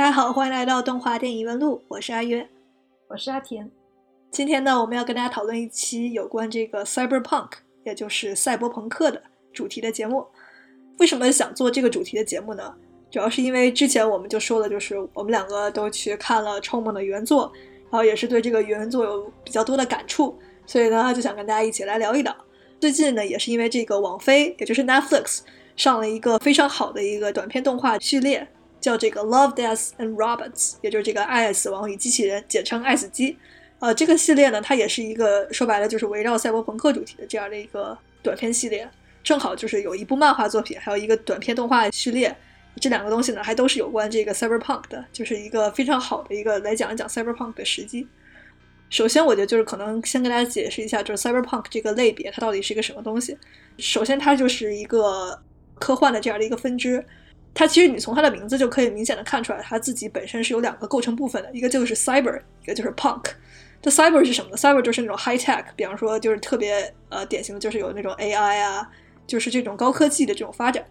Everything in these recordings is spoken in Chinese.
大家好，欢迎来到动画电影问路，我是阿约，我是阿田。今天呢，我们要跟大家讨论一期有关这个 cyberpunk，也就是赛博朋克的主题的节目。为什么想做这个主题的节目呢？主要是因为之前我们就说了，就是我们两个都去看了《超梦》的原作，然后也是对这个原作有比较多的感触，所以呢，就想跟大家一起来聊一聊。最近呢，也是因为这个网飞，也就是 Netflix 上了一个非常好的一个短片动画序列。叫这个 Love, Death and Robots，也就是这个爱、死亡与机器人，简称爱死机。呃，这个系列呢，它也是一个说白了就是围绕赛博朋克主题的这样的一个短片系列。正好就是有一部漫画作品，还有一个短片动画序列，这两个东西呢，还都是有关这个 cyberpunk 的，就是一个非常好的一个来讲一讲 cyberpunk 的时机。首先，我觉得就是可能先跟大家解释一下，就是 cyberpunk 这个类别它到底是一个什么东西。首先，它就是一个科幻的这样的一个分支。它其实你从它的名字就可以明显的看出来，它自己本身是有两个构成部分的，一个就是 cyber，一个就是 punk。这 cyber 是什么呢？cyber 就是那种 high tech，比方说就是特别呃典型的就是有那种 AI 啊，就是这种高科技的这种发展。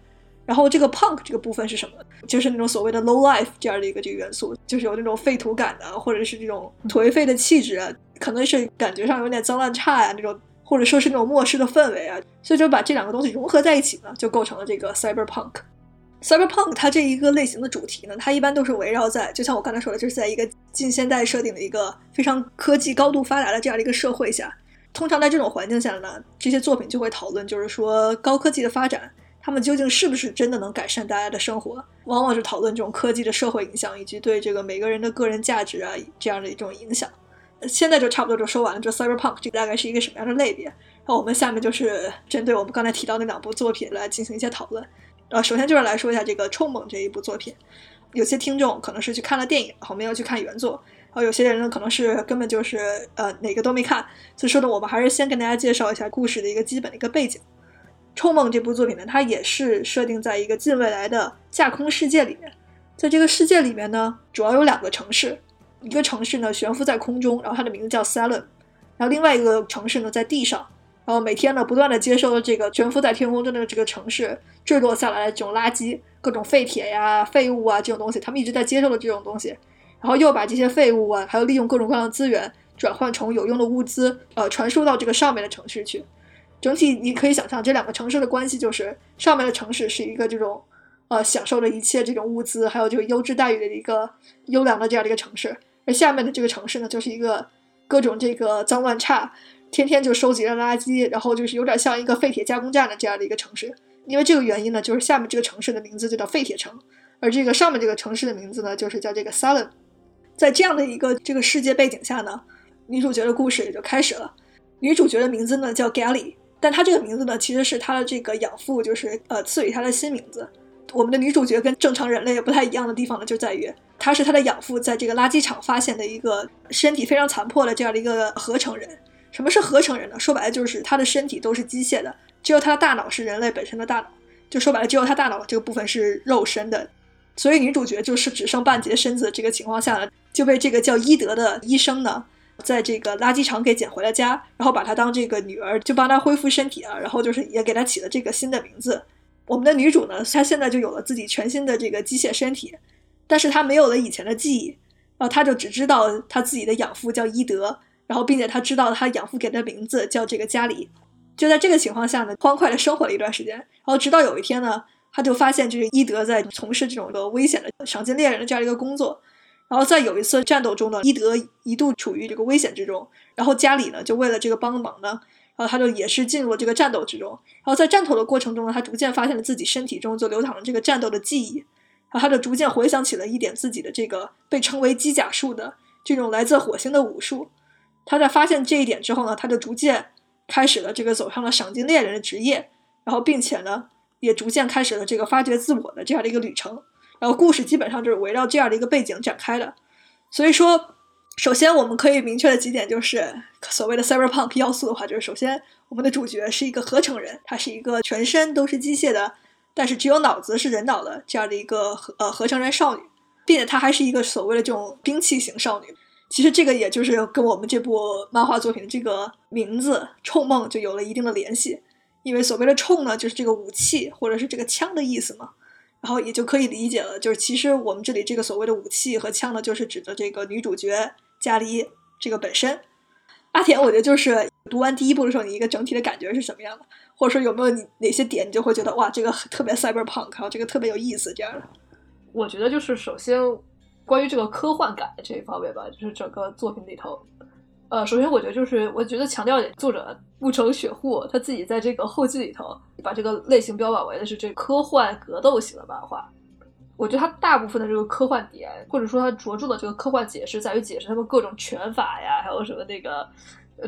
然后这个 punk 这个部分是什么？就是那种所谓的 low life 这样的一个这个元素，就是有那种废土感的，或者是这种颓废的气质啊，可能是感觉上有点脏乱差呀那种，或者说是那种末世的氛围啊，所以就把这两个东西融合在一起呢，就构成了这个 cyber punk。Cyberpunk 它这一个类型的主题呢，它一般都是围绕在，就像我刚才说的，就是在一个近现代设定的一个非常科技高度发达的这样的一个社会下。通常在这种环境下呢，这些作品就会讨论，就是说高科技的发展，他们究竟是不是真的能改善大家的生活？往往是讨论这种科技的社会影响，以及对这个每个人的个人价值啊这样的一种影响。现在就差不多就说完了，这 Cyberpunk 这个大概是一个什么样的类别？那我们下面就是针对我们刚才提到那两部作品来进行一些讨论。呃，首先就是来说一下这个《冲猛》这一部作品，有些听众可能是去看了电影，后没有去看原作，然后有些人呢可能是根本就是呃哪个都没看，所以说呢，我们还是先跟大家介绍一下故事的一个基本的一个背景。《冲猛》这部作品呢，它也是设定在一个近未来的架空世界里面，在这个世界里面呢，主要有两个城市，一个城市呢悬浮在空中，然后它的名字叫 Salem，然后另外一个城市呢在地上。然后每天呢，不断的接收这个悬浮在天空中的这个城市坠落下来的这种垃圾，各种废铁呀、废物啊这种东西，他们一直在接收的这种东西，然后又把这些废物啊，还有利用各种各样的资源转换成有用的物资，呃，传输到这个上面的城市去。整体你可以想象，这两个城市的关系就是上面的城市是一个这种呃享受着一切这种物资，还有这个优质待遇的一个优良的这样的一个城市，而下面的这个城市呢，就是一个各种这个脏乱差。天天就收集着垃圾，然后就是有点像一个废铁加工站的这样的一个城市。因为这个原因呢，就是下面这个城市的名字就叫废铁城，而这个上面这个城市的名字呢，就是叫这个 Salem。在这样的一个这个世界背景下呢，女主角的故事也就开始了。女主角的名字呢叫 Gally，但她这个名字呢其实是她的这个养父就是呃赐予她的新名字。我们的女主角跟正常人类不太一样的地方呢，就在于她是她的养父在这个垃圾场发现的一个身体非常残破的这样的一个合成人。什么是合成人呢？说白了就是他的身体都是机械的，只有他的大脑是人类本身的大脑。就说白了，只有他大脑这个部分是肉身的。所以女主角就是只剩半截身子这个情况下呢，就被这个叫伊德的医生呢，在这个垃圾场给捡回了家，然后把她当这个女儿，就帮她恢复身体啊，然后就是也给她起了这个新的名字。我们的女主呢，她现在就有了自己全新的这个机械身体，但是她没有了以前的记忆，然后她就只知道她自己的养父叫伊德。然后，并且他知道他养父给他的名字叫这个加里，就在这个情况下呢，欢快的生活了一段时间。然后，直到有一天呢，他就发现就是伊德在从事这种的危险的赏金猎人的这样一个工作。然后，在有一次战斗中呢，伊德一度处于这个危险之中。然后，加里呢就为了这个帮忙呢，然后他就也是进入了这个战斗之中。然后，在战斗的过程中呢，他逐渐发现了自己身体中就流淌着这个战斗的记忆。然后，他就逐渐回想起了一点自己的这个被称为机甲术的这种来自火星的武术。他在发现这一点之后呢，他就逐渐开始了这个走上了赏金猎人的职业，然后并且呢，也逐渐开始了这个发掘自我的这样的一个旅程。然后故事基本上就是围绕这样的一个背景展开的。所以说，首先我们可以明确的几点就是，所谓的 cyberpunk 要素的话，就是首先我们的主角是一个合成人，他是一个全身都是机械的，但是只有脑子是人脑的这样的一个呃合成人少女，并且她还是一个所谓的这种兵器型少女。其实这个也就是跟我们这部漫画作品的这个名字“冲梦”就有了一定的联系，因为所谓的“冲”呢，就是这个武器或者是这个枪的意思嘛。然后也就可以理解了，就是其实我们这里这个所谓的武器和枪呢，就是指的这个女主角加里这个本身。阿田，我觉得就是读完第一部的时候，你一个整体的感觉是什么样的？或者说有没有你哪些点，你就会觉得哇，这个特别 cyberpunk，然后这个特别有意思这样的？我觉得就是首先关于这个科幻感的这一方面吧，就是整个作品里头，呃，首先我觉得就是我觉得强调点，作者木城雪户他自己在这个后记里头把这个类型标榜为的是这科幻格斗型的漫画。我觉得他大部分的这个科幻点，或者说他着重的这个科幻解释，在于解释他们各种拳法呀，还有什么那个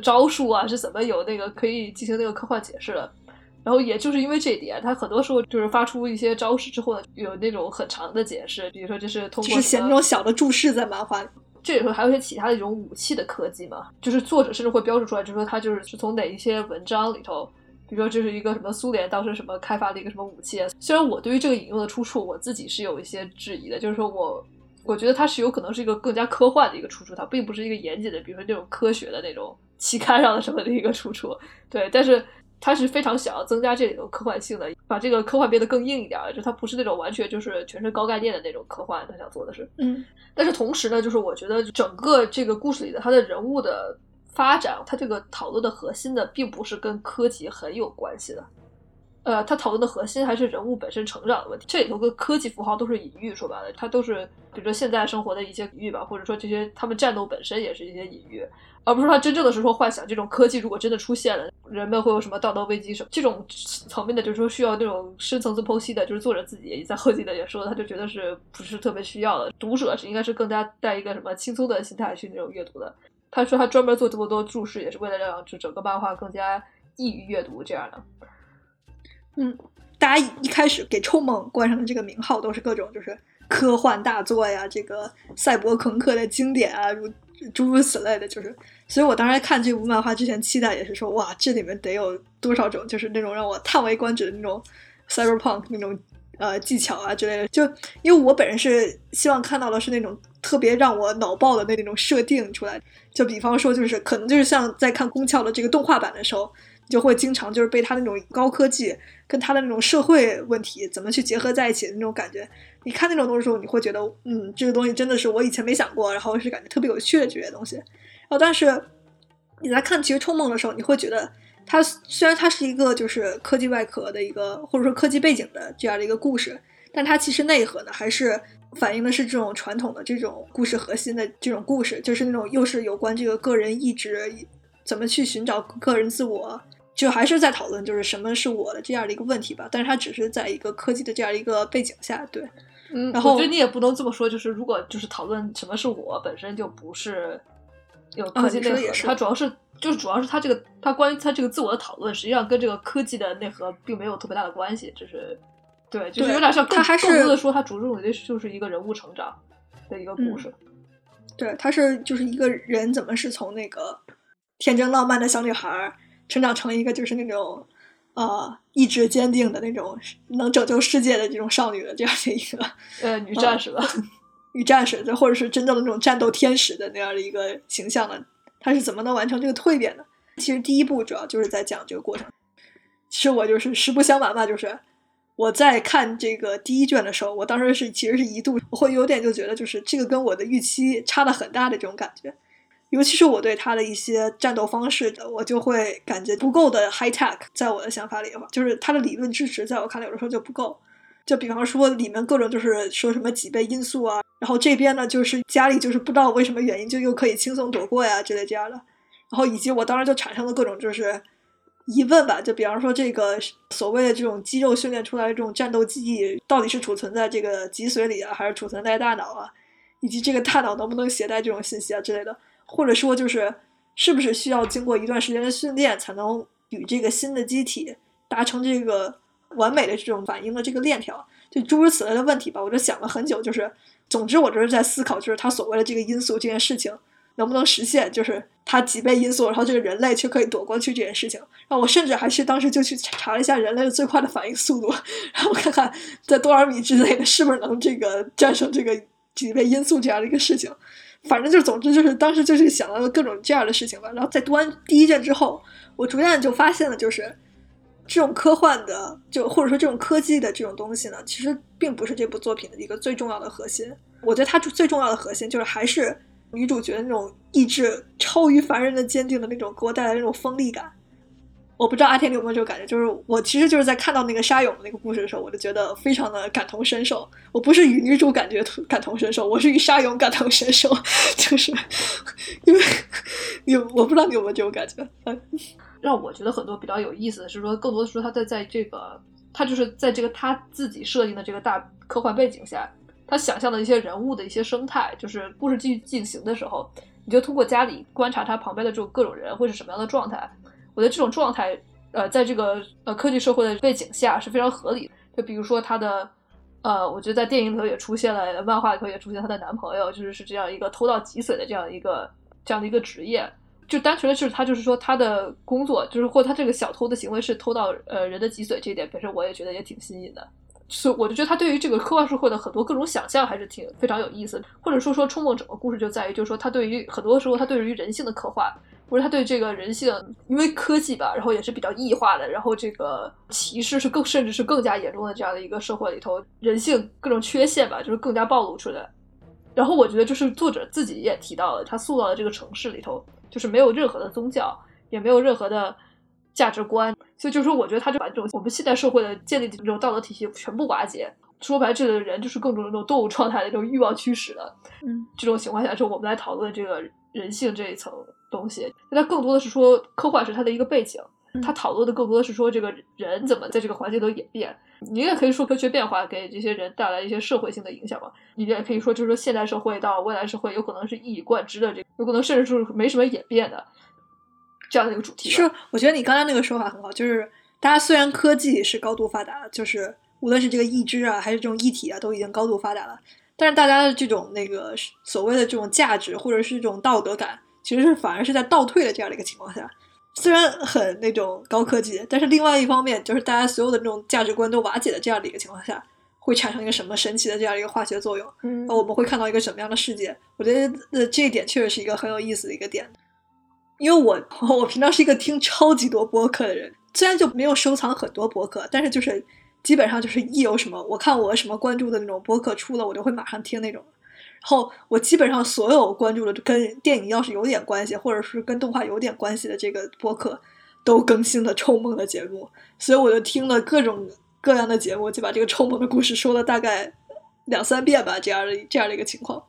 招数啊是怎么有那个可以进行那个科幻解释的。然后也就是因为这一点，他很多时候就是发出一些招式之后呢，有那种很长的解释，比如说这是通过写那种小的注释在漫画里。这里头还有一些其他的一种武器的科技嘛，就是作者甚至会标注出来，就是说他就是是从哪一些文章里头。比如说这是一个什么苏联当时什么开发的一个什么武器啊？虽然我对于这个引用的出处我自己是有一些质疑的，就是说我我觉得它是有可能是一个更加科幻的一个出处，它并不是一个严谨的，比如说那种科学的那种期刊上的什么的一个出处。对，但是它是非常想要增加这种科幻性的，把这个科幻变得更硬一点，就它不是那种完全就是全是高概念的那种科幻，他想做的是。嗯。但是同时呢，就是我觉得整个这个故事里的他的人物的。发展，他这个讨论的核心呢，并不是跟科技很有关系的，呃，它讨论的核心还是人物本身成长的问题。这里头跟科技符号都是隐喻，说白了，它都是比如说现在生活的一些隐喻吧，或者说这些他们战斗本身也是一些隐喻，而不是他真正的是说幻想这种科技如果真的出现了，人们会有什么道德危机什么这种层面的，就是说需要那种深层次剖析的，就是作者自己也在后记的也说，他就觉得是不是特别需要的，读者是应该是更加带一个什么轻松的心态去那种阅读的。他说他专门做这么多注释，也是为了让就整个漫画更加易于阅读这样的。嗯，大家一开始给《臭梦》冠上的这个名号都是各种就是科幻大作呀，这个赛博朋克的经典啊，如 诸如此类的，就是。所以我当时看这部漫画之前，期待也是说，哇，这里面得有多少种，就是那种让我叹为观止的那种 cyberpunk 那种呃技巧啊之类的。就因为我本人是希望看到的是那种特别让我脑爆的那种设定出来。就比方说，就是可能就是像在看宫壳的这个动画版的时候，就会经常就是被他那种高科技跟他的那种社会问题怎么去结合在一起的那种感觉。你看那种东西的时候，你会觉得，嗯，这个东西真的是我以前没想过，然后是感觉特别有趣的这些东西。然后，但是你在看《其实冲梦》的时候，你会觉得它虽然它是一个就是科技外壳的一个或者说科技背景的这样的一个故事，但它其实内核呢还是。反映的是这种传统的这种故事核心的这种故事，就是那种又是有关这个个人意志怎么去寻找个人自我，就还是在讨论就是什么是我的这样的一个问题吧。但是它只是在一个科技的这样一个背景下，对，嗯，然后我觉得你也不能这么说，就是如果就是讨论什么是我本身就不是有科技内核，它主要是就是主要是它这个它关于它这个自我的讨论，实际上跟这个科技的内核并没有特别大的关系，就是。对，就是有点像他还是更多的说，他着重的就是一个人物成长的一个故事。对，他是就是一个人怎么是从那个天真浪漫的小女孩成长成一个就是那种呃意志坚定的那种能拯救世界的这种少女的这样的一个呃女战士吧，女战士，或者是真正的那种战斗天使的那样的一个形象呢？她是怎么能完成这个蜕变的？其实第一部主要就是在讲这个过程。其实我就是实不相瞒吧，就是。我在看这个第一卷的时候，我当时是其实是一度我会有点就觉得，就是这个跟我的预期差的很大的这种感觉，尤其是我对他的一些战斗方式的，我就会感觉不够的 high tech，在我的想法里的话，就是他的理论支持，在我看来有的时候就不够。就比方说里面各种就是说什么几倍因素啊，然后这边呢就是家里就是不知道为什么原因就又可以轻松躲过呀之类这样的，然后以及我当时就产生了各种就是。疑问吧，就比方说这个所谓的这种肌肉训练出来的这种战斗记忆，到底是储存在这个脊髓里啊，还是储存在大脑啊？以及这个大脑能不能携带这种信息啊之类的？或者说就是是不是需要经过一段时间的训练，才能与这个新的机体达成这个完美的这种反应的这个链条？就诸如此类的问题吧，我就想了很久。就是总之，我就是在思考，就是他所谓的这个因素这件事情。能不能实现？就是它几倍因素，然后这个人类却可以躲过去这件事情。然后我甚至还是当时就去查了一下人类的最快的反应速度，然后看看在多少米之内的是不是能这个战胜这个几倍因素这样的一个事情。反正就是，总之就是当时就是想到了各种这样的事情吧。然后在读完第一卷之后，我逐渐就发现了，就是这种科幻的，就或者说这种科技的这种东西呢，其实并不是这部作品的一个最重要的核心。我觉得它最重要的核心就是还是女主角那种意志超于凡人的坚定的那种给我带来那种锋利感。我不知道阿天你有没有这种感觉，就是我其实就是在看到那个沙勇的那个故事的时候，我就觉得非常的感同身受。我不是与女主感觉感同身受，我是与沙勇感同身受，就是因为你我不知道你有没有这种感觉。让我觉得很多比较有意思的是说，更多的说他在在这个他就是在这个他自己设定的这个大科幻背景下，他想象的一些人物的一些生态，就是故事继续进行的时候，你就通过家里观察他旁边的这种各种人会是什么样的状态。我觉得这种状态，呃，在这个呃科技社会的背景下是非常合理的。就比如说他的，呃，我觉得在电影里头也出现了，漫画里头也出现她的男朋友，就是是这样一个偷盗脊髓的这样一个这样的一个职业。就单纯的是他就是说他的工作，就是或他这个小偷的行为是偷盗呃人的脊髓，这一点本身我也觉得也挺新颖的。所以我就觉得他对于这个科幻社会的很多各种想象还是挺非常有意思。或者说说《冲梦》整个故事就在于，就是说他对于很多时候他对于人性的刻画。不是他对这个人性，因为科技吧，然后也是比较异化的，然后这个歧视是更甚至是更加严重的这样的一个社会里头，人性各种缺陷吧，就是更加暴露出来。然后我觉得就是作者自己也提到了，他塑造的这个城市里头，就是没有任何的宗教，也没有任何的价值观，所以就是说，我觉得他就把这种我们现代社会的建立的这种道德体系全部瓦解。说白了，这个人就是更多的那种动物状态的这种欲望驱使的。嗯，这种情况下，就我们来讨论这个人性这一层。东西，那它更多的是说科幻是它的一个背景，它讨论的更多的是说这个人怎么在这个环境中演变。你也可以说科学变化给这些人带来一些社会性的影响嘛。你也可以说，就是说现代社会到未来社会有可能是一以贯之的，这有可能甚至是没什么演变的这样的一个主题。是，我觉得你刚才那个说法很好，就是大家虽然科技是高度发达，就是无论是这个义肢啊，还是这种一体啊，都已经高度发达了，但是大家的这种那个所谓的这种价值或者是这种道德感。其实是反而是在倒退的这样的一个情况下，虽然很那种高科技，但是另外一方面就是大家所有的这种价值观都瓦解的这样的一个情况下，会产生一个什么神奇的这样一个化学作用？嗯，那我们会看到一个什么样的世界？我觉得呃这一点确实是一个很有意思的一个点，因为我 我平常是一个听超级多播客的人，虽然就没有收藏很多播客，但是就是基本上就是一有什么我看我什么关注的那种播客出了，我就会马上听那种。然后我基本上所有关注的跟电影要是有点关系，或者是跟动画有点关系的这个播客，都更新了《冲梦》的节目，所以我就听了各种各样的节目，就把这个《冲梦》的故事说了大概两三遍吧，这样的这样的一个情况。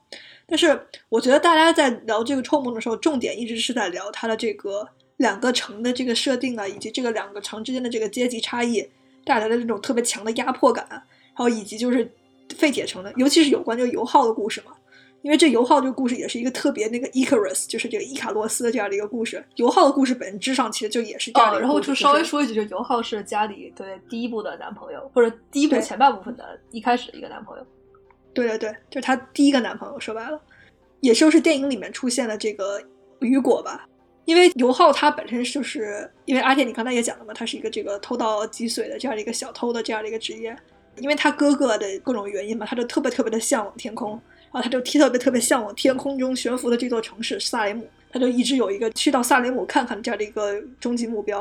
但是我觉得大家在聊这个《冲梦》的时候，重点一直是在聊它的这个两个城的这个设定啊，以及这个两个城之间的这个阶级差异带来的这种特别强的压迫感，然后以及就是废铁城的，尤其是有关这个油耗的故事嘛。因为这油耗这个故事也是一个特别那个 Icarus，就是这个伊卡洛斯的这样的一个故事。油耗的故事本质上其实就也是这样的。然后就稍微说一句，就油耗是家里对第一部的男朋友，或者第一部前半部分的一开始的一个男朋友。对对对，就是他第一个男朋友。说白了，也就是电影里面出现的这个雨果吧。因为油耗他本身就是因为阿铁，你刚才也讲了嘛，他是一个这个偷盗脊髓的这样的一个小偷的这样的一个职业。因为他哥哥的各种原因嘛，他就特别特别的向往天空。然后他就特别特别向往天空中悬浮的这座城市萨雷姆，他就一直有一个去到萨雷姆看看这样的一个终极目标。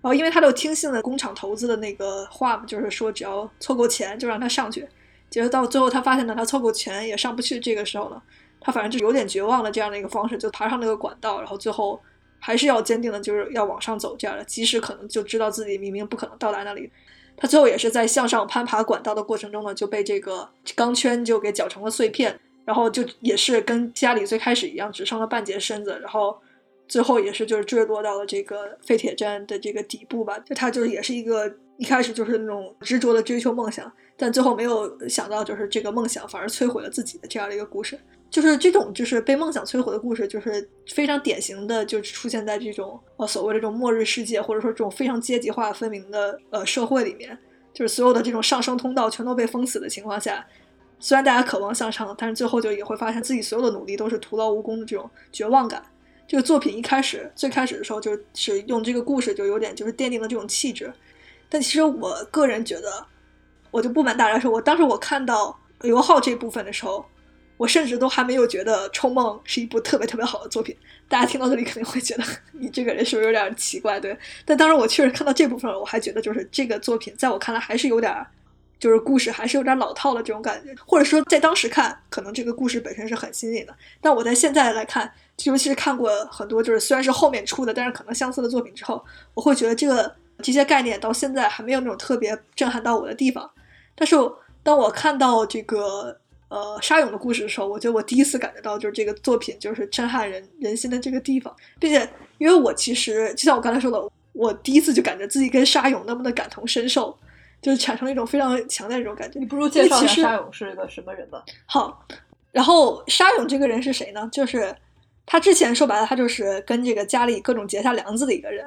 然后因为他就听信了工厂投资的那个话嘛，就是说只要凑够钱就让他上去。结果到最后他发现呢，他凑够钱也上不去。这个时候呢，他反正就有点绝望的这样的一个方式，就爬上那个管道，然后最后还是要坚定的就是要往上走这样的，即使可能就知道自己明明不可能到达那里。他最后也是在向上攀爬管道的过程中呢，就被这个钢圈就给搅成了碎片。然后就也是跟家里最开始一样，只剩了半截身子，然后最后也是就是坠落到了这个废铁站的这个底部吧。就他就是也是一个一开始就是那种执着的追求梦想，但最后没有想到就是这个梦想反而摧毁了自己的这样的一个故事。就是这种就是被梦想摧毁的故事，就是非常典型的，就是出现在这种呃所谓的这种末日世界，或者说这种非常阶级化分明的呃社会里面，就是所有的这种上升通道全都被封死的情况下。虽然大家渴望向上，但是最后就也会发现自己所有的努力都是徒劳无功的这种绝望感。这个作品一开始最开始的时候就是用这个故事就有点就是奠定了这种气质。但其实我个人觉得，我就不瞒大家说，我当时我看到油耗这部分的时候，我甚至都还没有觉得《冲梦》是一部特别特别好的作品。大家听到这里肯定会觉得 你这个人是不是有点奇怪？对，但当时我确实看到这部分，我还觉得就是这个作品在我看来还是有点，就是故事还是有点老套的这种感觉，或者说在当时看，可能这个故事本身是很新颖的，但我在现在来看，尤其是看过很多就是虽然是后面出的，但是可能相似的作品之后，我会觉得这个这些概念到现在还没有那种特别震撼到我的地方。但是当我看到这个。呃，沙勇的故事的时候，我觉得我第一次感觉到就是这个作品就是震撼人人心的这个地方，并且因为我其实就像我刚才说的，我第一次就感觉自己跟沙勇那么的感同身受，就是产生了一种非常强烈的这种感觉。你不如介绍一下沙勇是个什么人吧？好，然后沙勇这个人是谁呢？就是他之前说白了，他就是跟这个家里各种结下梁子的一个人，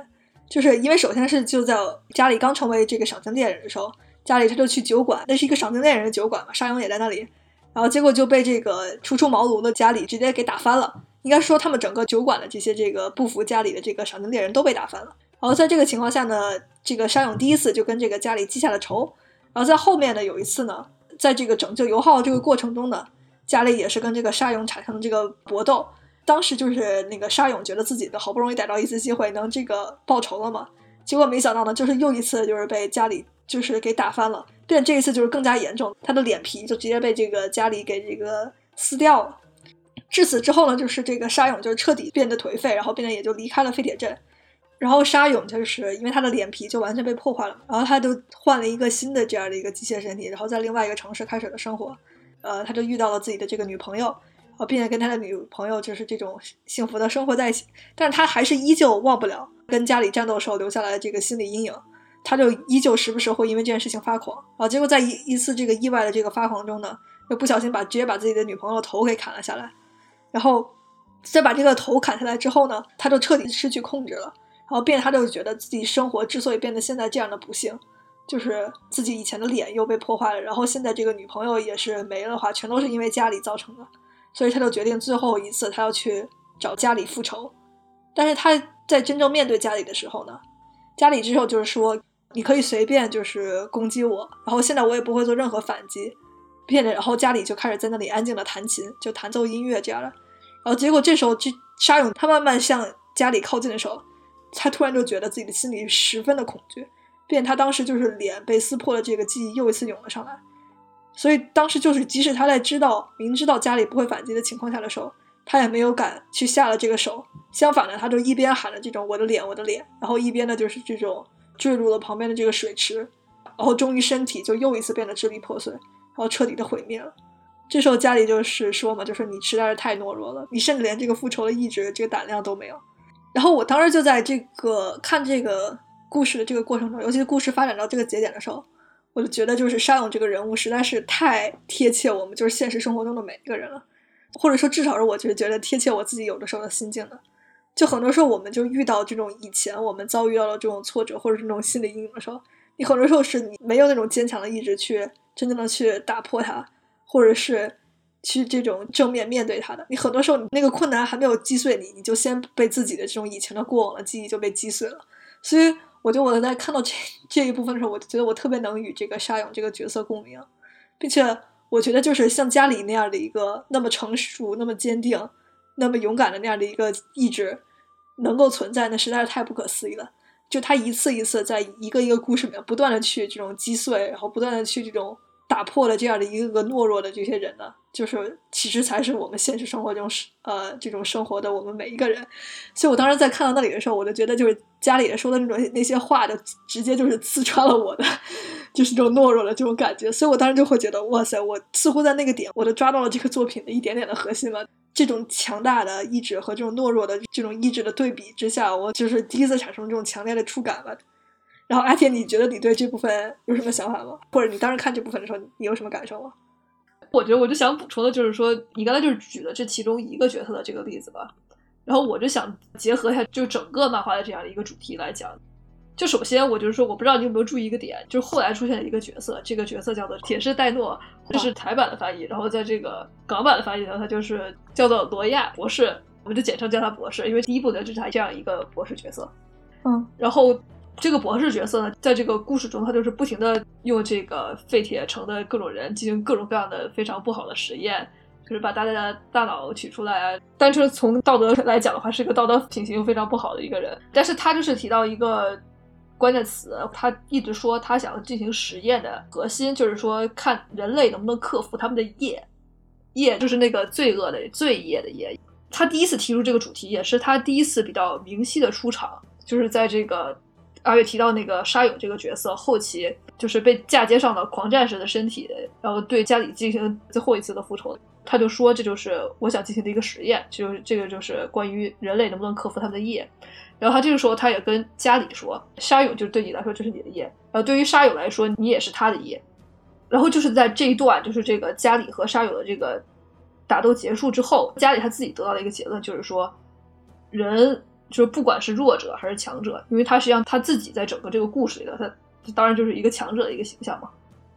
就是因为首先是就在家里刚成为这个赏金猎人的时候，家里他就去酒馆，那是一个赏金猎人的酒馆嘛，沙勇也在那里。然后结果就被这个初出茅庐的家里直接给打翻了。应该说他们整个酒馆的这些这个不服家里的这个赏金猎人都被打翻了。然后在这个情况下呢，这个沙勇第一次就跟这个家里记下了仇。然后在后面呢，有一次呢，在这个拯救尤浩这个过程中呢，家里也是跟这个沙勇产生了这个搏斗。当时就是那个沙勇觉得自己的好不容易逮到一次机会能这个报仇了嘛，结果没想到呢，就是又一次就是被家里就是给打翻了。但这一次就是更加严重，他的脸皮就直接被这个家里给这个撕掉了。至此之后呢，就是这个沙勇就是彻底变得颓废，然后变得也就离开了废铁镇。然后沙勇就是因为他的脸皮就完全被破坏了，然后他就换了一个新的这样的一个机械身体，然后在另外一个城市开始了生活。呃，他就遇到了自己的这个女朋友，然后并且跟他的女朋友就是这种幸福的生活在一起。但是他还是依旧忘不了跟家里战斗时候留下来的这个心理阴影。他就依旧时不时会因为这件事情发狂。啊，结果在一一次这个意外的这个发狂中呢，又不小心把直接把自己的女朋友头给砍了下来，然后再把这个头砍下来之后呢，他就彻底失去控制了，然后变他就觉得自己生活之所以变得现在这样的不幸，就是自己以前的脸又被破坏了，然后现在这个女朋友也是没了的话，全都是因为家里造成的，所以他就决定最后一次他要去找家里复仇，但是他在真正面对家里的时候呢，家里之后就是说。你可以随便就是攻击我，然后现在我也不会做任何反击，并且然后家里就开始在那里安静的弹琴，就弹奏音乐这样的。然后结果这时候，这沙勇他慢慢向家里靠近的时候，他突然就觉得自己的心里十分的恐惧，并且他当时就是脸被撕破了，这个记忆又一次涌了上来。所以当时就是即使他在知道明知道家里不会反击的情况下的时候，他也没有敢去下了这个手。相反的，他就一边喊着这种我的脸我的脸，然后一边呢就是这种。坠入了旁边的这个水池，然后终于身体就又一次变得支离破碎，然后彻底的毁灭了。这时候家里就是说嘛，就是你实在是太懦弱了，你甚至连这个复仇的意志、这个胆量都没有。然后我当时就在这个看这个故事的这个过程中，尤其是故事发展到这个节点的时候，我就觉得就是沙勇这个人物实在是太贴切我们就是现实生活中的每一个人了，或者说至少是我就是觉得贴切我自己有的时候的心境的。就很多时候，我们就遇到这种以前我们遭遇到了这种挫折，或者是那种心理阴影的时候，你很多时候是你没有那种坚强的意志去真正的去打破它，或者是去这种正面面对它的。你很多时候，你那个困难还没有击碎你，你就先被自己的这种以前的过往的记忆就被击碎了。所以，我就我在看到这这一部分的时候，我就觉得我特别能与这个沙勇这个角色共鸣，并且我觉得就是像家里那样的一个那么成熟、那么坚定、那么勇敢的那样的一个意志。能够存在，那实在是太不可思议了。就他一次一次在一个一个故事里面不断的去这种击碎，然后不断的去这种打破了这样的一个个懦弱的这些人呢，就是其实才是我们现实生活中是呃这种生活的我们每一个人。所以我当时在看到那里的时候，我就觉得就是家里人说的那种那些话，就直接就是刺穿了我的，就是这种懦弱的这种感觉。所以我当时就会觉得，哇塞，我似乎在那个点，我都抓到了这个作品的一点点的核心了。这种强大的意志和这种懦弱的这种意志的对比之下，我就是第一次产生这种强烈的触感吧。然后阿铁，你觉得你对这部分有什么想法吗？或者你当时看这部分的时候，你有什么感受吗？我觉得我就想补充的就是说，你刚才就是举了这其中一个角色的这个例子吧。然后我就想结合一下，就整个漫画的这样的一个主题来讲。就首先，我就是说，我不知道你有没有注意一个点，就是后来出现了一个角色，这个角色叫做铁士戴诺，这是台版的翻译，然后在这个港版的翻译呢，它就是叫做罗亚博士，我们就简称叫他博士，因为第一部的就是他这样一个博士角色。嗯，然后这个博士角色呢，在这个故事中，他就是不停的用这个废铁城的各种人进行各种各样的非常不好的实验，就是把大家的大脑取出来。单纯从道德来讲的话，是一个道德品行非常不好的一个人。但是他就是提到一个关键词，他一直说他想进行实验的核心就是说，看人类能不能克服他们的业，业就是那个罪恶的罪业的业。他第一次提出这个主题，也是他第一次比较明晰的出场，就是在这个阿月提到那个沙勇这个角色后期，就是被嫁接上了狂战士的身体，然后对家里进行最后一次的复仇。他就说这就是我想进行的一个实验，就是这个就是关于人类能不能克服他们的业。然后他这个时候他也跟家里说，沙勇就是对你来说就是你的业，然后对于沙勇来说你也是他的业。然后就是在这一段，就是这个家里和沙勇的这个。打斗结束之后，家里他自己得到了一个结论，就是说，人就是不管是弱者还是强者，因为他实际上他自己在整个这个故事里的他当然就是一个强者的一个形象嘛。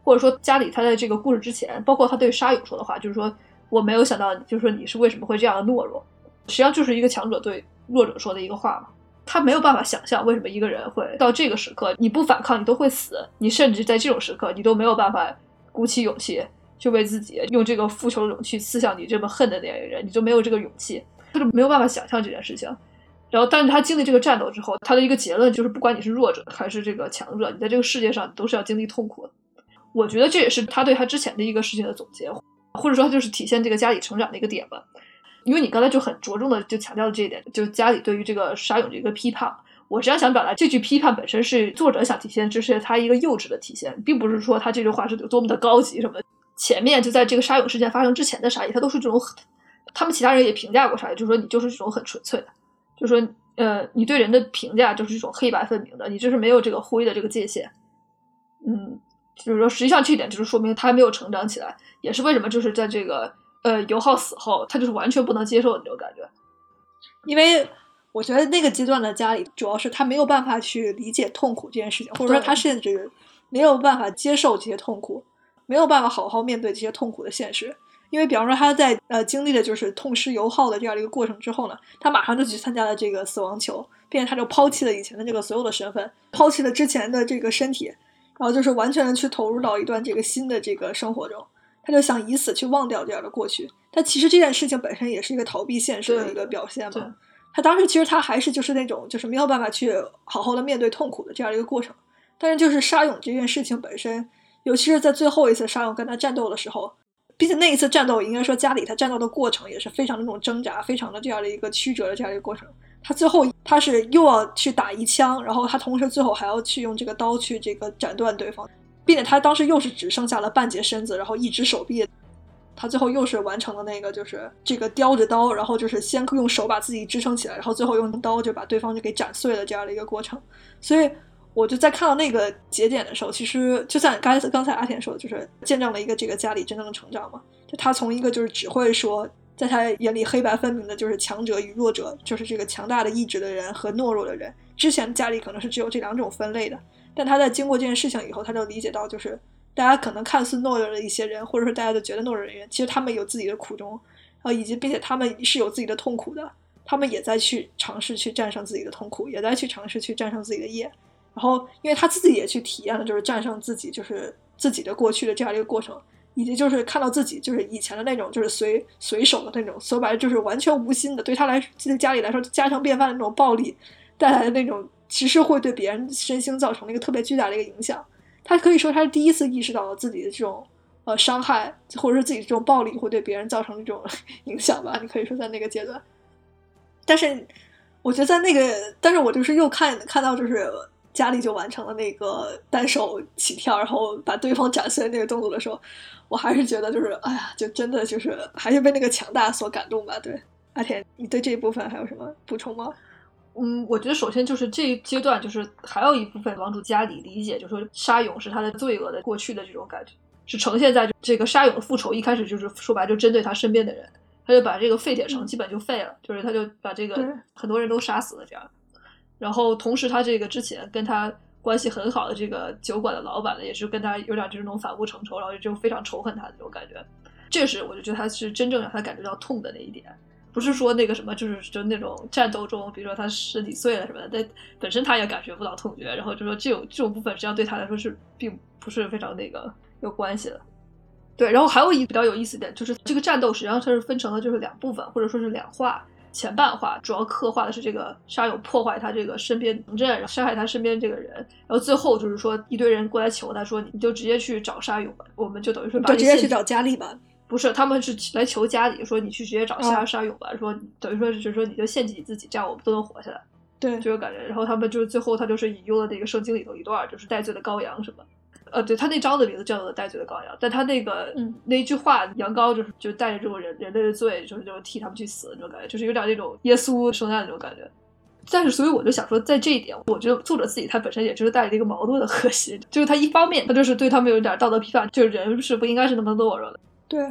或者说家里他在这个故事之前，包括他对沙友说的话，就是说我没有想到，就是说你是为什么会这样的懦弱，实际上就是一个强者对弱者说的一个话嘛。他没有办法想象为什么一个人会到这个时刻，你不反抗你都会死，你甚至在这种时刻你都没有办法鼓起勇气。就为自己用这个复仇的勇气刺向你这么恨的那个人，你就没有这个勇气，他就没有办法想象这件事情。然后，但是他经历这个战斗之后，他的一个结论就是，不管你是弱者还是这个强者，你在这个世界上你都是要经历痛苦的。我觉得这也是他对他之前的一个事情的总结，或者说就是体现这个家里成长的一个点吧。因为你刚才就很着重的就强调了这一点，就是家里对于这个沙勇的一个批判。我实际上想表达这句批判本身是作者想体现，这是他一个幼稚的体现，并不是说他这句话是有多么的高级什么。前面就在这个沙勇事件发生之前的沙溢，他都是这种，他们其他人也评价过沙溢，就是说你就是这种很纯粹的，就是说，呃，你对人的评价就是一种黑白分明的，你就是没有这个灰的这个界限，嗯，就是说，实际上这一点就是说明他没有成长起来，也是为什么就是在这个呃尤浩死后，他就是完全不能接受的那种感觉，因为我觉得那个阶段的家里，主要是他没有办法去理解痛苦这件事情，或者说他甚至没有办法接受这些痛苦。没有办法好好面对这些痛苦的现实，因为比方说他在呃经历了就是痛失油耗的这样的一个过程之后呢，他马上就去参加了这个死亡球，并且他就抛弃了以前的这个所有的身份，抛弃了之前的这个身体，然后就是完全的去投入到一段这个新的这个生活中，他就想以死去忘掉这样的过去。但其实这件事情本身也是一个逃避现实的一个表现嘛。他当时其实他还是就是那种就是没有办法去好好的面对痛苦的这样一个过程，但是就是沙勇这件事情本身。尤其是在最后一次沙勇跟他战斗的时候，并且那一次战斗应该说家里他战斗的过程也是非常的那种挣扎，非常的这样的一个曲折的这样一个过程。他最后他是又要去打一枪，然后他同时最后还要去用这个刀去这个斩断对方，并且他当时又是只剩下了半截身子，然后一只手臂，他最后又是完成了那个就是这个叼着刀，然后就是先用手把自己支撑起来，然后最后用刀就把对方就给斩碎了这样的一个过程，所以。我就在看到那个节点的时候，其实就像刚才刚才阿田说的，就是见证了一个这个家里真正的成长嘛。就他从一个就是只会说，在他眼里黑白分明的就是强者与弱者，就是这个强大的意志的人和懦弱的人。之前家里可能是只有这两种分类的，但他在经过这件事情以后，他就理解到，就是大家可能看似懦弱的一些人，或者说大家都觉得懦弱的人，其实他们有自己的苦衷，啊，以及并且他们是有自己的痛苦的，他们也在去尝试去战胜自己的痛苦，也在去尝试去战胜自己的业。然后，因为他自己也去体验了，就是战胜自己，就是自己的过去的这样一个过程，以及就是看到自己就是以前的那种，就是随随手的那种，说白了就是完全无心的，对他来对家里来说家常便饭的那种暴力带来的那种，其实会对别人身心造成了一个特别巨大的一个影响。他可以说他是第一次意识到了自己的这种呃伤害，或者是自己这种暴力会对别人造成一种 影响吧。你可以说在那个阶段，但是我觉得在那个，但是我就是又看看到就是。家里就完成了那个单手起跳，然后把对方斩碎那个动作的时候，我还是觉得就是，哎呀，就真的就是还是被那个强大所感动吧。对，阿田，你对这一部分还有什么补充吗？嗯，我觉得首先就是这一阶段，就是还有一部分王主家里理解，就是说沙勇是他的罪恶的过去的这种感觉，是呈现在这个沙勇的复仇一开始就是说白就针对他身边的人，他就把这个废铁城基本就废了，就是他就把这个很多人都杀死了这样。然后，同时他这个之前跟他关系很好的这个酒馆的老板呢，也是跟他有点就是那种反目成仇，然后就非常仇恨他的这种感觉。这是我就觉得他是真正让他感觉到痛的那一点，不是说那个什么，就是就那种战斗中，比如说他身体碎了什么的，但本身他也感觉不到痛觉。然后就说这种这种部分实际上对他来说是并不是非常那个有关系的。对，然后还有一比较有意思点，就是这个战斗实际上它是分成了就是两部分，或者说是两话。前半话主要刻画的是这个沙勇破坏他这个身边城镇，然后杀害他身边这个人，然后最后就是说一堆人过来求他说，你就直接去找沙勇吧，我们就等于说把就直接去找家里吧。不是，他们是来求家里说你去直接找沙哦沙勇吧，说等于说就是说你就献祭你自己，这样我们都能活下来。对，就是感觉。然后他们就是最后他就是引用了那个圣经里头一段，就是戴罪的羔羊什么。呃，对他那章的名字叫做带罪的羔羊，但他那个、嗯那一句话，羊羔就是就带着这种人人类的罪，就是就是替他们去死的那种感觉，就是有点那种耶稣受难那种感觉。但是，所以我就想说，在这一点，我觉得作者自己他本身也就是带着一个矛盾的核心，就是他一方面他就是对他们有一点道德批判，就是人是不应该是那么懦弱的，对，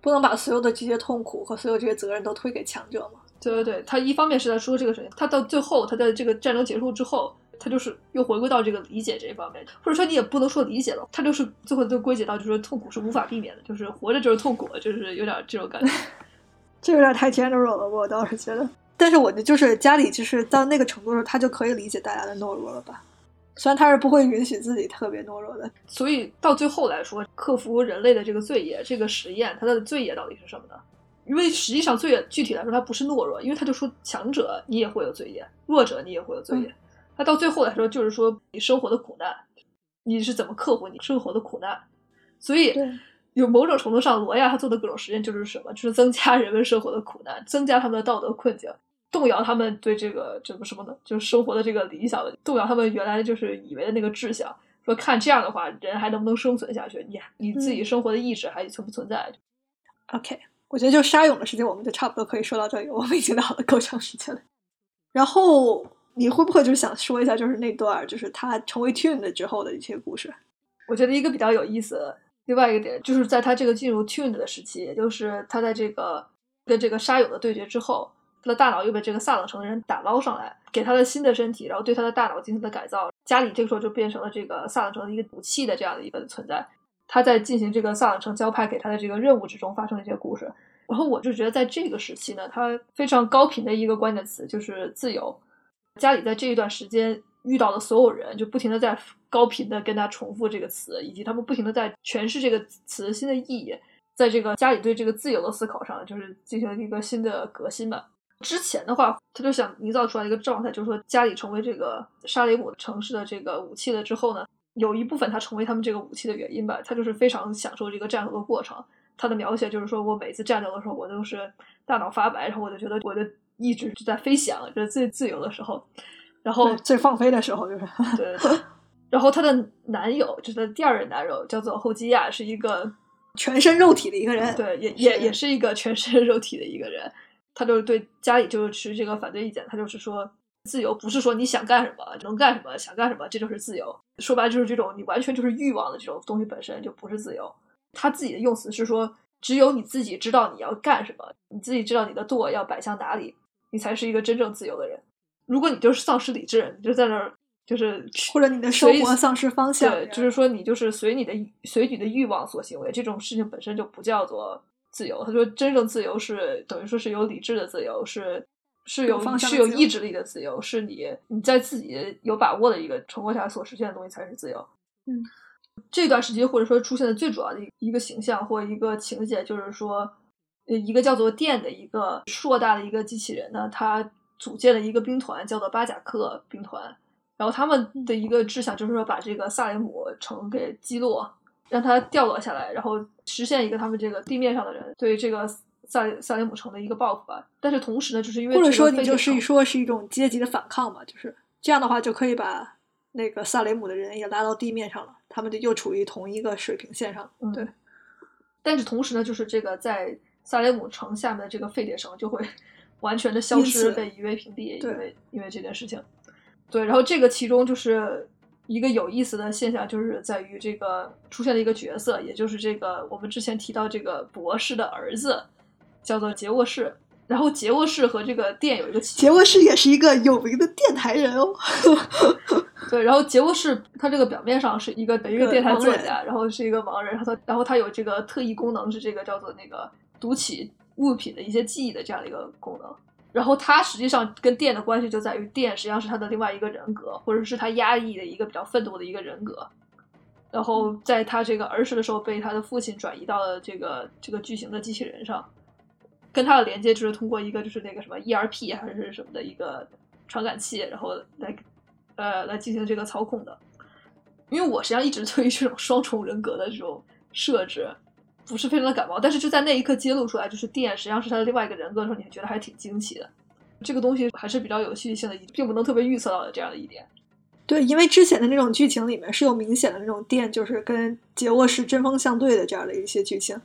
不能把所有的这些痛苦和所有这些责任都推给强者嘛。对对对，他一方面是在说这个事情，他到最后，他在这个战争结束之后，他就是又回归到这个理解这一方面，或者说你也不能说理解了，他就是最后就归结到就是说痛苦是无法避免的，就是活着就是痛苦，就是有点这种感觉。这有点太 general 了，我倒是觉得。但是我的就是家里就是到那个程度的时候，他就可以理解大家的懦弱了吧？虽然他是不会允许自己特别懦弱的。所以到最后来说，克服人类的这个罪业这个实验，它的罪业到底是什么呢？因为实际上罪业具体来说，它不是懦弱，因为他就说强者你也会有罪业，弱者你也会有罪业。那到最后来说，就是说你生活的苦难，你是怎么克服你生活的苦难？所以有某种程度上，罗亚他做的各种实验就是什么？就是增加人们生活的苦难，增加他们的道德困境，动摇他们对这个这个什么的？就是生活的这个理想的，动摇他们原来就是以为的那个志向。说看这样的话，人还能不能生存下去？你你自己生活的意志还存不存在？OK，我觉得就沙勇的事情，我们就差不多可以说到这里，我们已经聊了够长时间了。然后你会不会就是想说一下，就是那段就是他成为 Tune 之后的一些故事？我觉得一个比较有意思的另外一个点，就是在他这个进入 Tune 的时期，也就是他在这个跟这个沙友的对决之后，他的大脑又被这个萨冷城的人打捞上来，给他的新的身体，然后对他的大脑进行了改造。家里这个时候就变成了这个萨冷城的一个武器的这样的一个存在。他在进行这个萨冷城交派给他的这个任务之中发生的一些故事。然后我就觉得在这个时期呢，他非常高频的一个关键词就是自由。家里在这一段时间遇到的所有人，就不停的在高频的跟他重复这个词，以及他们不停的在诠释这个词新的意义。在这个家里对这个自由的思考上，就是进行了一个新的革新吧。之前的话，他就想营造出来一个状态，就是说家里成为这个沙雷姆城市的这个武器了之后呢，有一部分他成为他们这个武器的原因吧，他就是非常享受这个战斗的过程。他的描写就是说我每次战斗的时候，我都是大脑发白，然后我就觉得我的意志是在飞翔，就是最自由的时候。然后最放飞的时候，就是对 然后她的男友就是她的第二任男友，叫做后基亚，是一个全身肉体的一个人。对，也也也是一个全身肉体的一个人。他就是对家里就是持这个反对意见，他就是说，自由不是说你想干什么能干什么，想干什么这就是自由。说白了就是这种你完全就是欲望的这种东西本身就不是自由。他自己的用词是说，只有你自己知道你要干什么，你自己知道你的舵要摆向哪里，你才是一个真正自由的人。如果你就是丧失理智，你就在那儿就是或者你的生活丧失方向，对，就是说你就是随你的随你的欲望所行为，这种事情本身就不叫做自由。他说，真正自由是等于说是有理智的自由，是是有有方向是有意志力的自由，是你你在自己有把握的一个成果下所实现的东西才是自由。嗯，这段时期或者说出现的最主要的一个形象或一个情节，就是说，呃，一个叫做电的一个硕大的一个机器人呢，他组建了一个兵团，叫做巴贾克兵团。然后他们的一个志向就是说，把这个萨雷姆城给击落，让它掉落下来，然后实现一个他们这个地面上的人对这个萨萨雷姆城的一个报复吧。但是同时呢，就是因为或者说你就是说是一种阶级的反抗嘛，就是这样的话就可以把那个萨雷姆的人也拉到地面上了，他们就又处于同一个水平线上。嗯对，但是同时呢，就是这个在萨雷姆城下面的这个废铁城就会 完全的消失，被夷为平地，因为因为这件事情。对，然后这个其中就是一个有意思的现象，就是在于这个出现了一个角色，也就是这个我们之前提到这个博士的儿子，叫做杰沃士。然后杰沃士和这个店有一个起杰沃士也是一个有名的电台人哦。对，然后杰沃士他这个表面上是一个一个个电台作家，然后是一个盲人，然后他然后他有这个特异功能，是这个叫做那个读取物品的一些记忆的这样的一个功能。然后他实际上跟电的关系就在于电实际上是他的另外一个人格，或者是他压抑的一个比较愤怒的一个人格。然后在他这个儿时的时候被他的父亲转移到了这个这个巨型的机器人上，跟他的连接就是通过一个就是那个什么 ERP 还是什么的一个传感器，然后来呃来进行这个操控的。因为我实际上一直对于这种双重人格的这种设置不是非常的感冒，但是就在那一刻揭露出来，就是电实际上是他的另外一个人格的时候，你还觉得还挺惊奇的。这个东西还是比较有戏剧性的，并不能特别预测到的这样的一点。对，因为之前的那种剧情里面是有明显的那种电，就是跟杰沃是针锋相对的这样的一些剧情，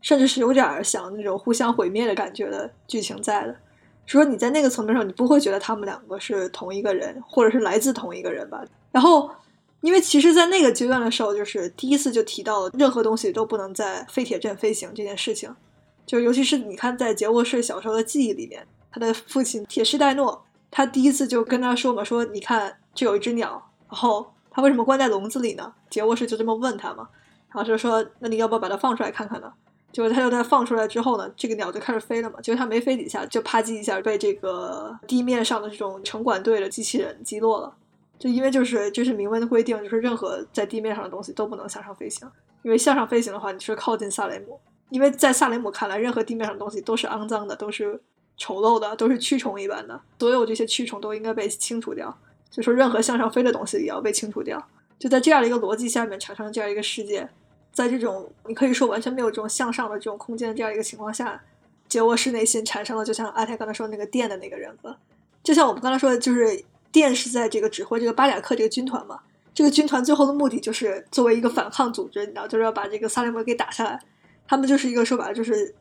甚至是有点想那种互相毁灭的感觉的剧情在的。说你在那个层面上，你不会觉得他们两个是同一个人，或者是来自同一个人吧？然后。因为其实，在那个阶段的时候，就是第一次就提到了任何东西都不能在废铁镇飞行这件事情。就尤其是你看，在杰沃士小时候的记忆里面，他的父亲铁士戴诺，他第一次就跟他说嘛：“说你看，这有一只鸟，然后他为什么关在笼子里呢？”杰沃士就这么问他嘛，然后就说：“那你要不要把它放出来看看呢？”就是他就在放出来之后呢，这个鸟就开始飞了嘛。结果它没飞几下，就啪叽一下被这个地面上的这种城管队的机器人击落了。就因为就是就是明文的规定，就是任何在地面上的东西都不能向上飞行，因为向上飞行的话，你是靠近萨雷姆。因为在萨雷姆看来，任何地面上的东西都是肮脏的，都是丑陋的，都是蛆虫一般的，所有这些蛆虫都应该被清除掉。就说任何向上飞的东西也要被清除掉。就在这样的一个逻辑下面产生了这样一个世界，在这种你可以说完全没有这种向上的这种空间的这样一个情况下，杰沃士内心产生了就像阿泰刚才说的那个电的那个人格，就像我们刚才说的，就是。电是在这个指挥这个巴贾克这个军团嘛？这个军团最后的目的就是作为一个反抗组织，你知道，就是要把这个萨利姆给打下来。他们就是一个说白了就是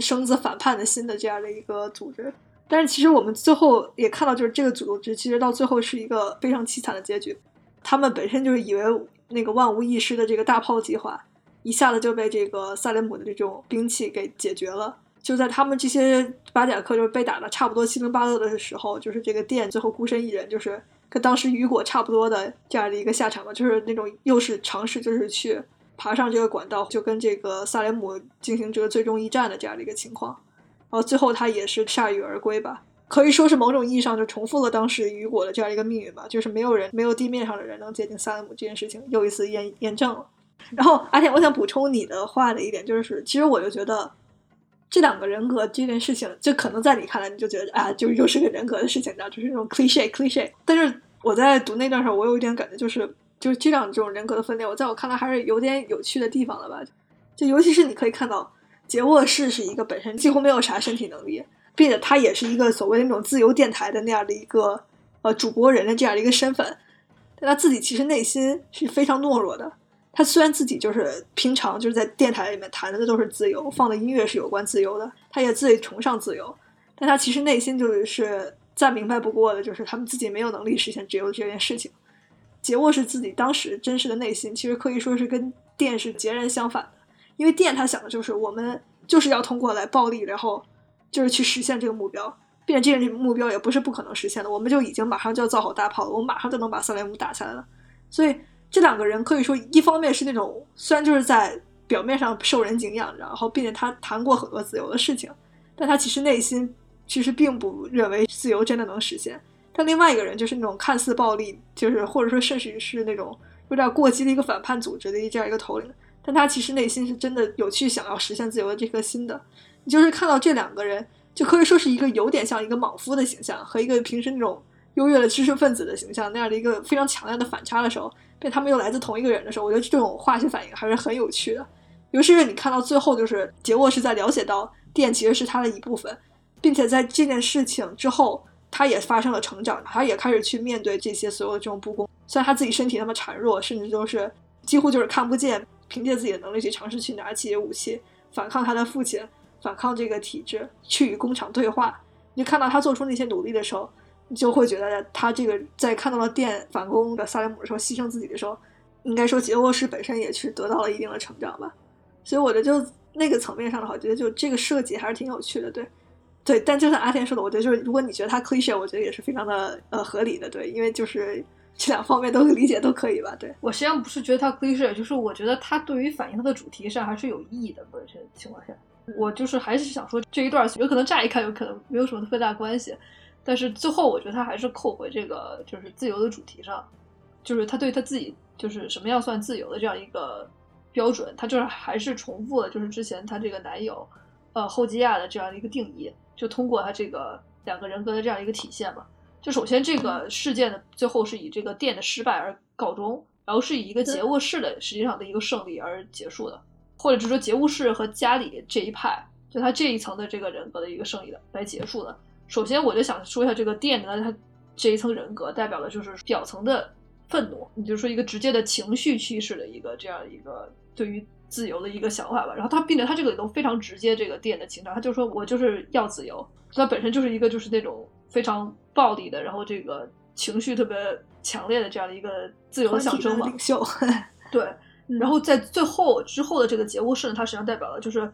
生子反叛的新的这样的一个组织。但是其实我们最后也看到，就是这个组织其实到最后是一个非常凄惨的结局。他们本身就是以为那个万无一失的这个大炮计划，一下子就被这个萨雷姆的这种兵器给解决了。就在他们这些巴贾克就是被打的差不多七零八落的时候，就是这个电最后孤身一人，就是跟当时雨果差不多的这样的一个下场吧，就是那种又是尝试就是去爬上这个管道，就跟这个萨雷姆进行这个最终一战的这样的一个情况，然后最后他也是铩羽而归吧，可以说是某种意义上就重复了当时雨果的这样一个命运吧，就是没有人没有地面上的人能接近萨雷姆这件事情又一次验验证了。然后阿田，我想补充你的话的一点就是，其实我就觉得。这两个人格这件事情，就可能在你看来，你就觉得啊，就又是个人格的事情，你知道，就是那种 cliche cliche。但是我在读那段时候，我有一点感觉，就是就是这两种人格的分裂，我在我看来还是有点有趣的地方的吧。就尤其是你可以看到，杰沃士是一个本身几乎没有啥身体能力，并且他也是一个所谓的那种自由电台的那样的一个呃主播人的这样的一个身份，但他自己其实内心是非常懦弱的。他虽然自己就是平常就是在电台里面谈的都是自由，放的音乐是有关自由的，他也自己崇尚自由，但他其实内心就是再明白不过的，就是他们自己没有能力实现自由这件事情。杰沃是自己当时真实的内心，其实可以说是跟电是截然相反的，因为电他想的就是我们就是要通过来暴力，然后就是去实现这个目标，并且这个目标也不是不可能实现的，我们就已经马上就要造好大炮了，我们马上就能把萨雷姆打下来了，所以。这两个人可以说，一方面是那种虽然就是在表面上受人敬仰，然后并且他谈过很多自由的事情，但他其实内心其实并不认为自由真的能实现。但另外一个人就是那种看似暴力，就是或者说甚至是那种有点过激的一个反叛组织的这样一个头领，但他其实内心是真的有去想要实现自由的这颗心的。你就是看到这两个人，就可以说是一个有点像一个莽夫的形象和一个平时那种优越的知识分子的形象那样的一个非常强烈的反差的时候。被他们又来自同一个人的时候，我觉得这种化学反应还是很有趣的。尤其是你看到最后，就是杰沃是在了解到电其实是他的一部分，并且在这件事情之后，他也发生了成长，他也开始去面对这些所有的这种不公。虽然他自己身体那么孱弱，甚至都是几乎就是看不见，凭借自己的能力去尝试去拿起武器反抗他的父亲，反抗这个体制，去与工厂对话。你看到他做出那些努力的时候。你就会觉得他这个在看到了电反攻的萨雷姆的时候，牺牲自己的时候，应该说杰沃士本身也是得到了一定的成长吧。所以我觉得就那个层面上的话，我觉得就这个设计还是挺有趣的，对，对。但就像阿天说的，我觉得就是如果你觉得他 cliche，我觉得也是非常的呃合理的，对，因为就是这两方面都理解都可以吧，对。我实际上不是觉得他 cliche，就是我觉得他对于反映他的主题上还是有意义的，本身情况下，我就是还是想说这一段有可能乍一看有可能没有什么特别大关系。但是最后，我觉得他还是扣回这个就是自由的主题上，就是他对他自己就是什么样算自由的这样一个标准，他就是还是重复了就是之前他这个男友呃后基亚的这样一个定义，就通过他这个两个人格的这样一个体现嘛。就首先这个事件的最后是以这个电的失败而告终，然后是以一个杰沃氏的实际上的一个胜利而结束的，或者是说杰沃氏和家里这一派，就他这一层的这个人格的一个胜利的来结束的。首先我就想说一下这个电呢它这一层人格代表的就是表层的愤怒，你就说一个直接的情绪驱使的一个这样一个对于自由的一个想法吧。然后他并且他这个里头非常直接，这个电的情商，他就说我就是要自由，他本身就是一个就是那种。非常暴力的，然后这个情绪特别强烈的这样的一个自由的象征嘛，领袖。对，然后在最后之后的这个节物式呢，它实际上代表了就是，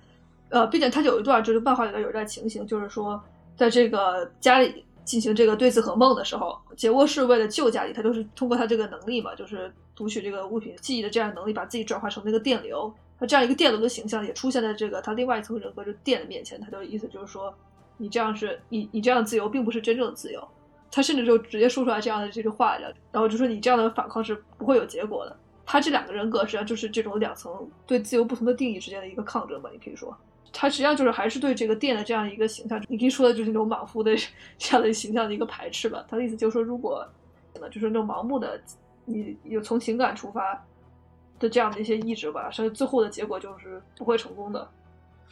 呃，并且它有一段就是漫画里边有一段情形，就是说在这个家里进行这个对子和梦的时候，杰沃士为了救家里，他就是通过他这个能力嘛，就是读取这个物品记忆的这样能力，把自己转化成那个电流。他这样一个电流的形象也出现在这个他另外一层人格就电的面前，他的意思就是说。你这样是你你这样自由并不是真正的自由，他甚至就直接说出来这样的这句话了，然后就说你这样的反抗是不会有结果的。他这两个人格实际上就是这种两层对自由不同的定义之间的一个抗争吧，你可以说，他实际上就是还是对这个店的这样一个形象，你可以说的就是那种莽夫的 这样的形象的一个排斥吧。他的意思就是说，如果就是那种盲目的，你有从情感出发的这样的一些意志吧，所以最后的结果就是不会成功的。